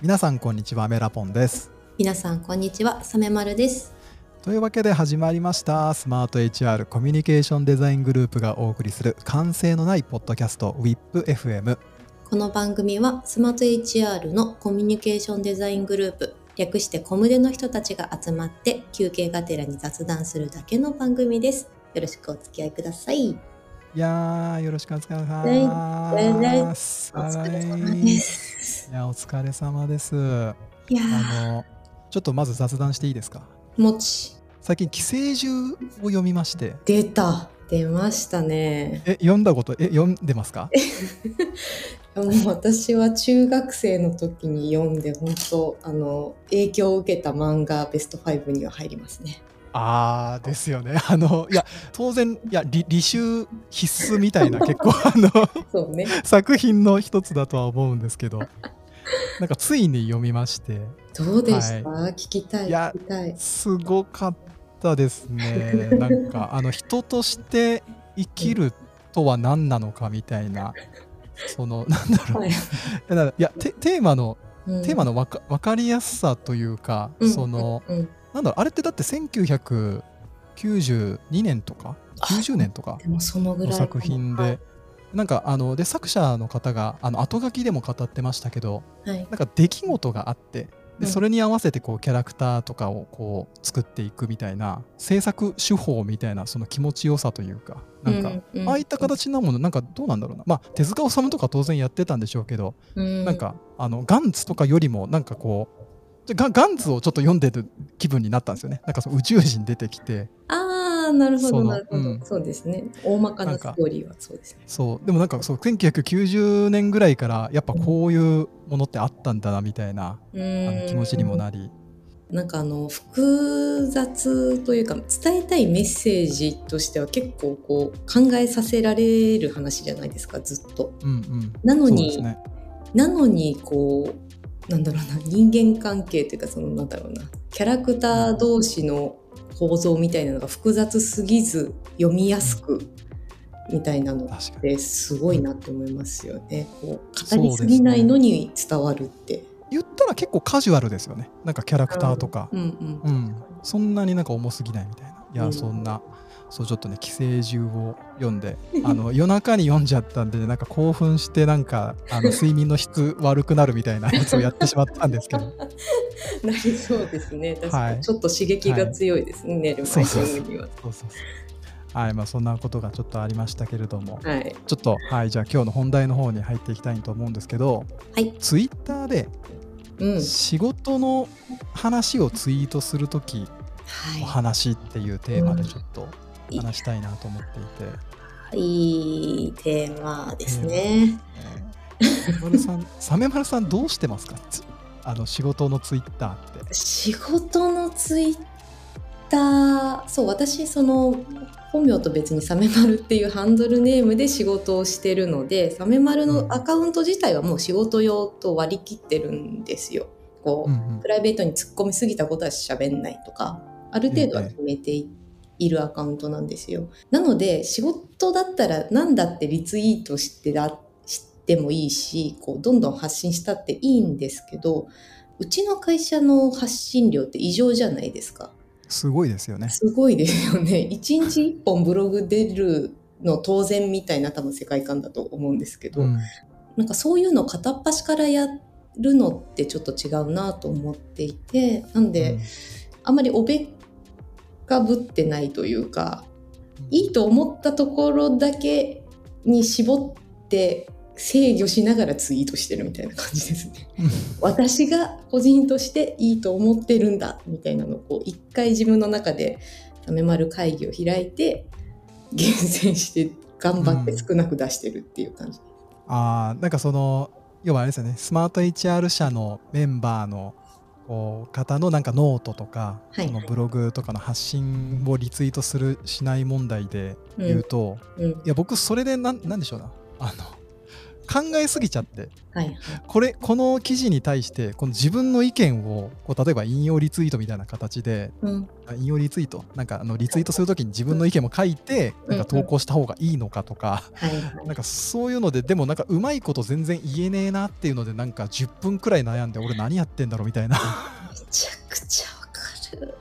皆さんこんにちはメラポンです。皆さんこんにちはサメマルです。というわけで始まりましたスマート HR コミュニケーションデザイングループがお送りする完成のないポッドキャスト WIPFM この番組はスマート HR のコミュニケーションデザイングループ略してコムデの人たちが集まって休憩がてらに雑談するだけの番組です。よろしくお付き合いくださいいやーよろしくお疲れ様です。お疲れ様です。いやお疲れ様です。いやあのちょっとまず雑談していいですか？もち。最近寄生獣を読みまして。出た。出ましたね。え読んだことえ読んでますか？も う私は中学生の時に読んで本当あの影響を受けた漫画ベスト5には入りますね。ああですよね。あのいや当然いや履修必須みたいな結構 あのね、作品の一つだとは思うんですけど、なんかついに読みまして。どうでした、はい、聞きたい。いやすごかったですね。なんかあの人として生きるとは何なのかみたいな、そのなんだろう。はい、いやテーマの、うん、テーマのわか分かりやすさというか、うん、その。うんうんなんだろうあれってだって1992年とか90年とかの作品で、はい、なんかあので作者の方があの後書きでも語ってましたけど、はい、なんか出来事があってでそれに合わせてこうキャラクターとかをこう作っていくみたいな制作手法みたいなその気持ちよさというかなんか、ああいった形なものなんかどうなんだろうな。まあ手塚治虫とか当然やってたんでしょうけど、なんかあのガンツとかよりもなんかこうガガンズをちょっと読んでる気分になったんですよね。なんかその宇宙人出てきて。ああ、なるほど、なるほど、うん、そうですね。大まかなストーリーはそうですね。そう。でもなんかそう、1990年ぐらいから、やっぱこういうものってあったんだな、みたいな、うん、あの気持ちにもなり。なんかあの複雑というか伝えたいメッセージとしては結構こう考えさせられる話じゃないですかずっと。うんうん、なのに、ね、なのにこうなんだろうな人間関係というかそのなんだろうなキャラクター同士の構造みたいなのが複雑すぎず読みやすくみたいなのってすごいなって思いますよね。こう語りすぎないのに伝わるって。言ったら結構カジュアルですよね。なんかキャラクターとか、うんうん。うん、そんなになんか重すぎないみたいな。いや、うん、そんなそうちょっとね寄生獣を読んで あの夜中に読んじゃったんで、ね、なんか興奮してなんかあの 睡眠の質悪くなるみたいなやつをやってしまったんですけど。なりそうですね。確かに、ちょっと刺激が強いですね、はい、寝る前には。そうそうはいまあ、そんなことがちょっとありましたけれども、はい、ちょっと、はい、じゃあ今日の本題の方に入っていきたいと思うんですけど、はい、ツイッターで仕事の話をツイートするとき、お話っていうテーマでちょっと話したいなと思っていて。いいテーマですね。丸さん、サメマルさんどうしてますか？あの仕事のツイッターって。仕事のツイッター、そう、私、その、本名と別にサメマルっていうハンドルネームで仕事をしてるので、サメマルのアカウント自体はもう仕事用と割り切ってるんですよ。こう、うんうん、プライベートに突っ込みすぎたことは喋んないとか、ある程度は決めていて。いるアカウントなんですよ。なので仕事だったら何だってリツイートしてだしてもいいしこうどんどん発信したっていいんですけどうちの会社の発信量って異常じゃないですか。すごいですよね。すごいですよね。一日一本ブログ出るの当然みたいな多分世界観だと思うんですけど、うん、なんかそういうの片っ端からやるのってちょっと違うなと思っていてなんで、うん、あんまりおべっかぶってないというかいいと思ったところだけに絞って制御しながらツイートしてるみたいな感じですね。私が個人としていいと思ってるんだみたいなのをこう一回自分の中でため丸会議を開いて厳選して頑張って少なく出してるっていう感じ、うん、あなんかその要はあれですよね。スマート HR 社のメンバーのこう方のなんかノートとか、はい、そのブログとかの発信をリツイートするしない問題で言うと、うん。うん、いや僕それでなんなんでしょうな。あの考えすぎちゃって、はい、これこの記事に対してこの自分の意見をこう例えば引用リツイートみたいな形で、うん、引用リツイートなんかあのリツイートするときに自分の意見も書いて、なんか投稿した方がいいのかとか、なんかそういうのででもなんかうまいこと全然言えねえなっていうのでなんか10分くらい悩んで俺何やってんだろうみたいな。めちゃくちゃわかる。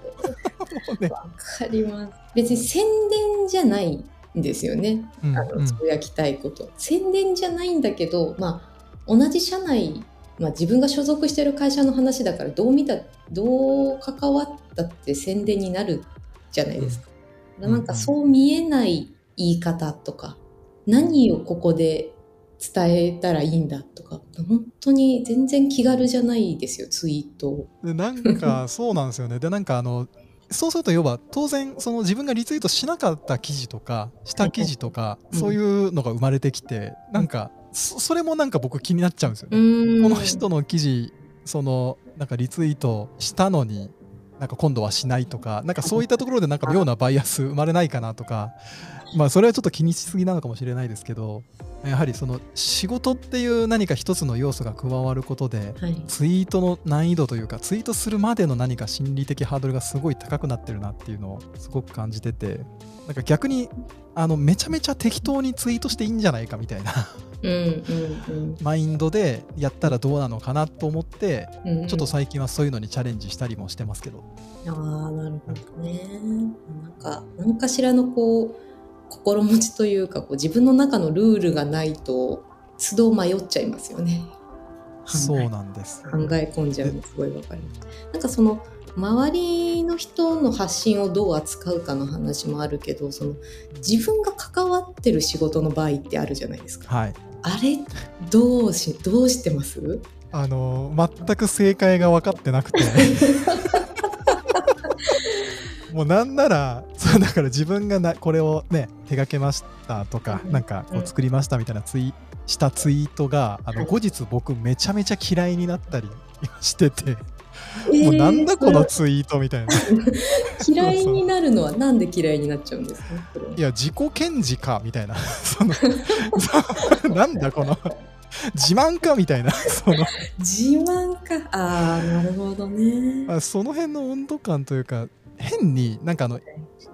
わ、かります。別に宣伝じゃないんですよね、うん、あのつぶやきたいこと、宣伝じゃないんだけど、まあ、同じ社内、まあ、自分が所属してる会社の話だからどう見たどう関わったって宣伝になるじゃないですか。うん、なんかそう見えない言い方とか何をここで伝えたらいいんだとか本当に全然気軽じゃないですよツイートでなんかそうなんですよね。でなんかあのそうすると要は当然その自分がリツイートしなかった記事とかした記事とか、そういうのが生まれてきてなんかそれもなんか僕気になっちゃうんですよね。この人の記事そのなんかリツイートしたのになんか今度はしないとかなんかそういったところでなんか妙なバイアス生まれないかなとかまあそれはちょっと気にしすぎなのかもしれないですけどやはりその仕事っていう何か一つの要素が加わることで、はい、ツイートの難易度というかツイートするまでの何か心理的ハードルがすごい高くなってるなっていうのをすごく感じててなんか逆にあのめちゃめちゃ適当にツイートしていいんじゃないかみたいなマインドでやったらどうなのかなと思って、うんうん、ちょっと最近はそういうのにチャレンジしたりもしてますけど。ああなるほどね。なんか何かしらのこう心持ちというかこう自分の中のルールがないと都度迷っちゃいますよね。そうなんです。考え込んじゃうのすごいわかります。なんかその周りの人の発信をどう扱うかの話もあるけどその自分が関わってる仕事の場合ってあるじゃないですか。はい、あれどうしどうしてます？あの全く正解が分かってなくて。もうなんならそうだから自分がなこれをね手がけましたとか、なんかこう作りましたみたいなツイしたツイートがあの後日僕めちゃめちゃ嫌いになったりしてて。もうなんだこのツイートみたいな。嫌いになるのはなんで嫌いになっちゃうんですか？いや自己顕示かみたいな。そのなんだこの自慢かみたいな。その自慢か。ああなるほどね。その辺の温度感というか変になんかあの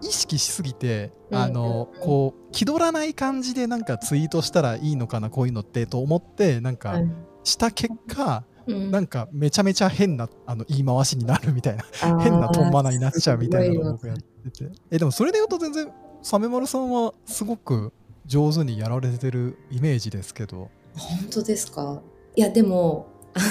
意識しすぎて、あのこう気取らない感じでなんかツイートしたらいいのかなこういうのってと思ってなんかした結果、なんかめちゃめちゃ変なあの言い回しになるみたいな変なトンマナになっちゃうみたいなのを僕やってて。えでもそれで言うと全然サメマルさんはすごく上手にやられてるイメージですけど。本当ですか？いやでもあの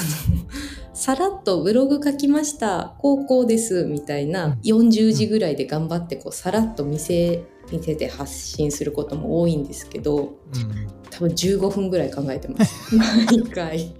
さらっとブログ書きました高校ですみたいな40字ぐらいで頑張ってこうさらっと見せ見せて発信することも多いんですけど、多分15分ぐらい考えてます。毎回。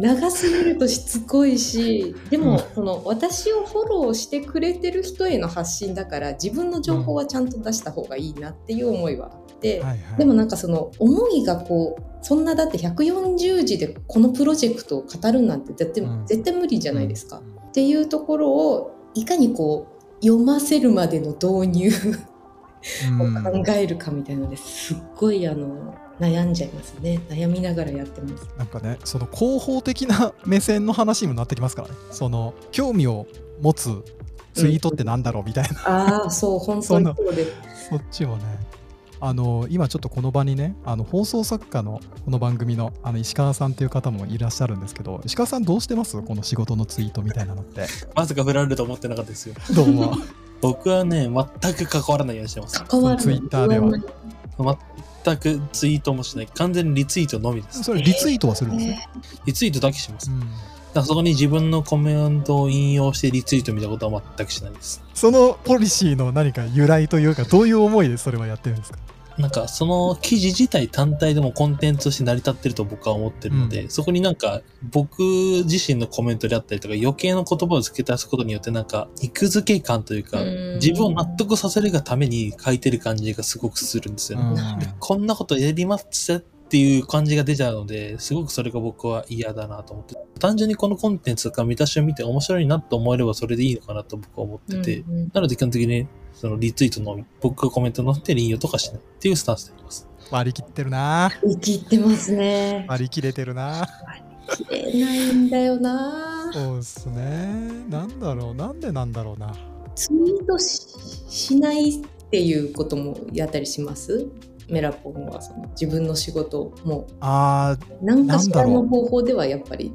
長すぎるとしつこいしでも、その私をフォローしてくれてる人への発信だから自分の情報はちゃんと出した方がいいなっていう思いはあって、はいはい、でもなんかその思いがこうそんなだって140字でこのプロジェクトを語るなんて絶対,、絶対無理じゃないですか、っていうところをいかにこう読ませるまでの導入 を考えるかみたいなのですっごいあの悩んじゃいますね。悩みながらやってます。なんかねその広報的な 目線の話にもなってきますからね。その興味を持つツイートってなんだろう？みたいな、うん、ああそう本当にそうでそっちをね。あの今ちょっとこの場にねあの放送作家のこの番組のあの石川さんという方もいらっしゃるんですけど石川さんどうしてます？この仕事のツイートみたいなのって。まさか振られると思ってなかったですよ。どうも 僕はね全く関わらないようにしてます。関わるツイッターでは全くツイートもしない。完全にリツイートのみです。それリツイートはするんですね。リツイートだけします。うん、だからそこに自分のコメントを引用してリツイート見たことは全くしないです。そのポリシーの何か由来というか、どういう思いでそれはやってるんですか？なんかその記事自体単体でもコンテンツとして成り立ってると僕は思ってるので、うん、そこになんか僕自身のコメントであったりとか余計な言葉を付け足すことによってなんか肉付け感というか、自分を納得させるがために書いてる感じがすごくするんですよ。ね。こんなことやりますっていう感じが出ちゃうので、すごくそれが僕は嫌だなと思って。単純にこのコンテンツとか見出しを見て面白いなと思えればそれでいいのかなと僕は思ってて、うんうん、なので基本的にそのリツイートのみ、僕がコメント載って引用とかしないっていうスタンスであります。割り切ってるな。割り切ってますね。割り切れてるな。切れないんだよな。そうっすね。なんだろう。なんでなんだろうな。ツイートししないっていうこともやったりします？メラポンは。その自分の仕事も。あ何かしらの方法ではやっぱり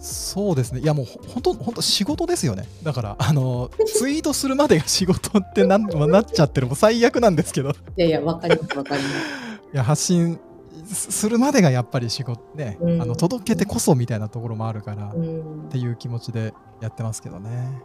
そうですね。いやもうほ本当本当仕事ですよね。だからあの ツイートするまでが仕事ってなんなっちゃってる。もう最悪なんですけど。いいやいやわかりますわかります。や発信すするまでがやっぱり仕事ね、うん。あの届けてこそみたいなところもあるから、っうん。ていう気持ちでやってますけどね。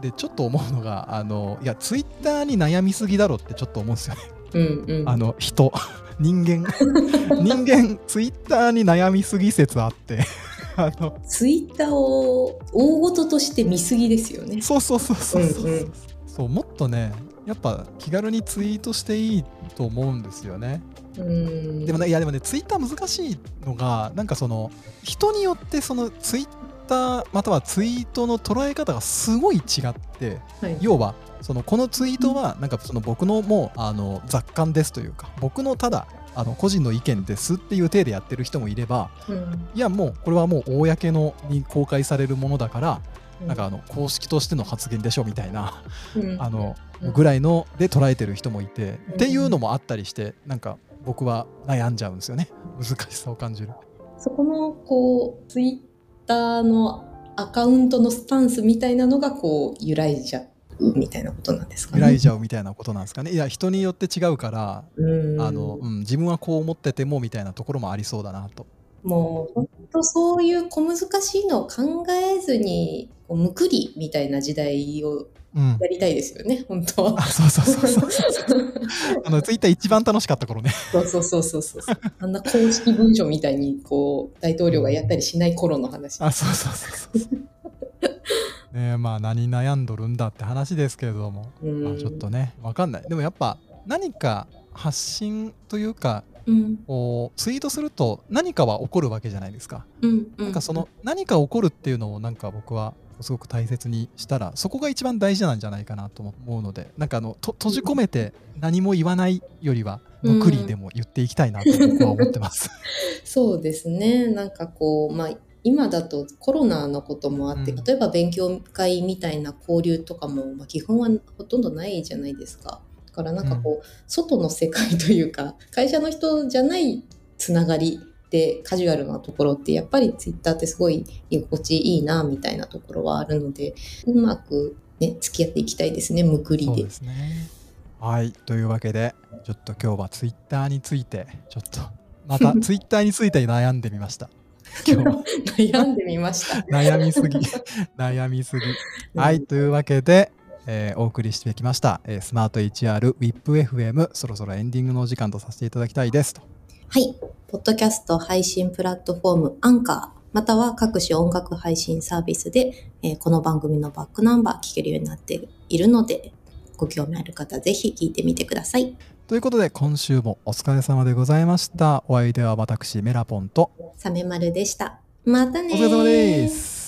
でちょっと思うのがあのいやツイッターに悩みすぎだろってちょっと思うんですよねうんうん。あの人。人間。人間ツイッターに悩みすぎ説あって。あの。ツイッターを大事として見すぎですよね。そうそうそうそうそう,、うんうん。そうもっとねやっぱ気軽にツイートしていいと思うんですよね。うん。でもねいやでもねツイッター難しいのがなんかその人によってそのツイッターまたはツイートの捉え方がすごい違ってはい。要はそのこのツイートはなんかその僕のもうあの雑感ですというか僕のただあの個人の意見ですっていう体でやってる人もいればうん。いやもうこれはもう公のに公開されるものだからうん。なんかあの公式としての発言でしょみたいなうん。あのうん。ぐらいので捉えてる人もいてうん。っていうのもあったりしてなんか僕は悩んじゃうんですよね。難しさを感じる。そこのこうツイッターのアカウントのスタンスみたいなのがこう揺らいじゃうみたいなことなんですかね。揺らいじゃうみたいなことなんですかね。いや人によって違うからうん。あの、うん、自分はこう思っててもみたいなところもありそうだなと。もう本当そういう小難しいのを考えずにこうむくりみたいな時代をうんやりたいですよね本当は。あ。そうそうそうそう。あのツイッター一番楽しかった頃ね。そうそうそうそうそう。あんな公式文書みたいにこう大統領がやったりしない頃の話。あそうそうそうそう。ねえまあ何悩んどるんだって話ですけれども、うん。まあ、ちょっとねわかんない。でもやっぱ何か発信というかうん。ツイートすると何かは起こるわけじゃないですか、うんうなんかその何か起こるっていうのをなんか僕はすごく大切にしたらそこが一番大事なんじゃないかなと思うのでなんかあのと閉じ込めて何も言わないよりはむくりでも言っていきたいなと僕は思ってます。そうですねなんかこうまあ今だとコロナのこともあって、うん例えば勉強会みたいな交流とかも、まあ、基本はほとんどないじゃないですか。だからなんかこう、外の世界というか会社の人じゃないつながりでカジュアルなところってやっぱりツイッターってすごい居心地いいなみたいなところはあるのでうまくね付き合っていきたいですねむくりでで。すね。はいというわけでちょっと今日はツイッターについてちょっとまた ツイッターについて悩んでみました。今日は 悩んでみました。悩みすぎ 悩みすぎ。はいというわけで、えーお送りしてきました、えースマート HR WIPFM そろそろエンディングのお時間とさせていただきたいですと。はい。ポッドキャスト配信プラットフォームアンカー、または各種音楽配信サービスで、えーこの番組のバックナンバー聞けるようになっているので、ご興味ある方ぜひ聞いてみてください。ということで今週もお疲れ様でございました。お相手は私メラポンとサメマルでした。またねーお疲れ様です。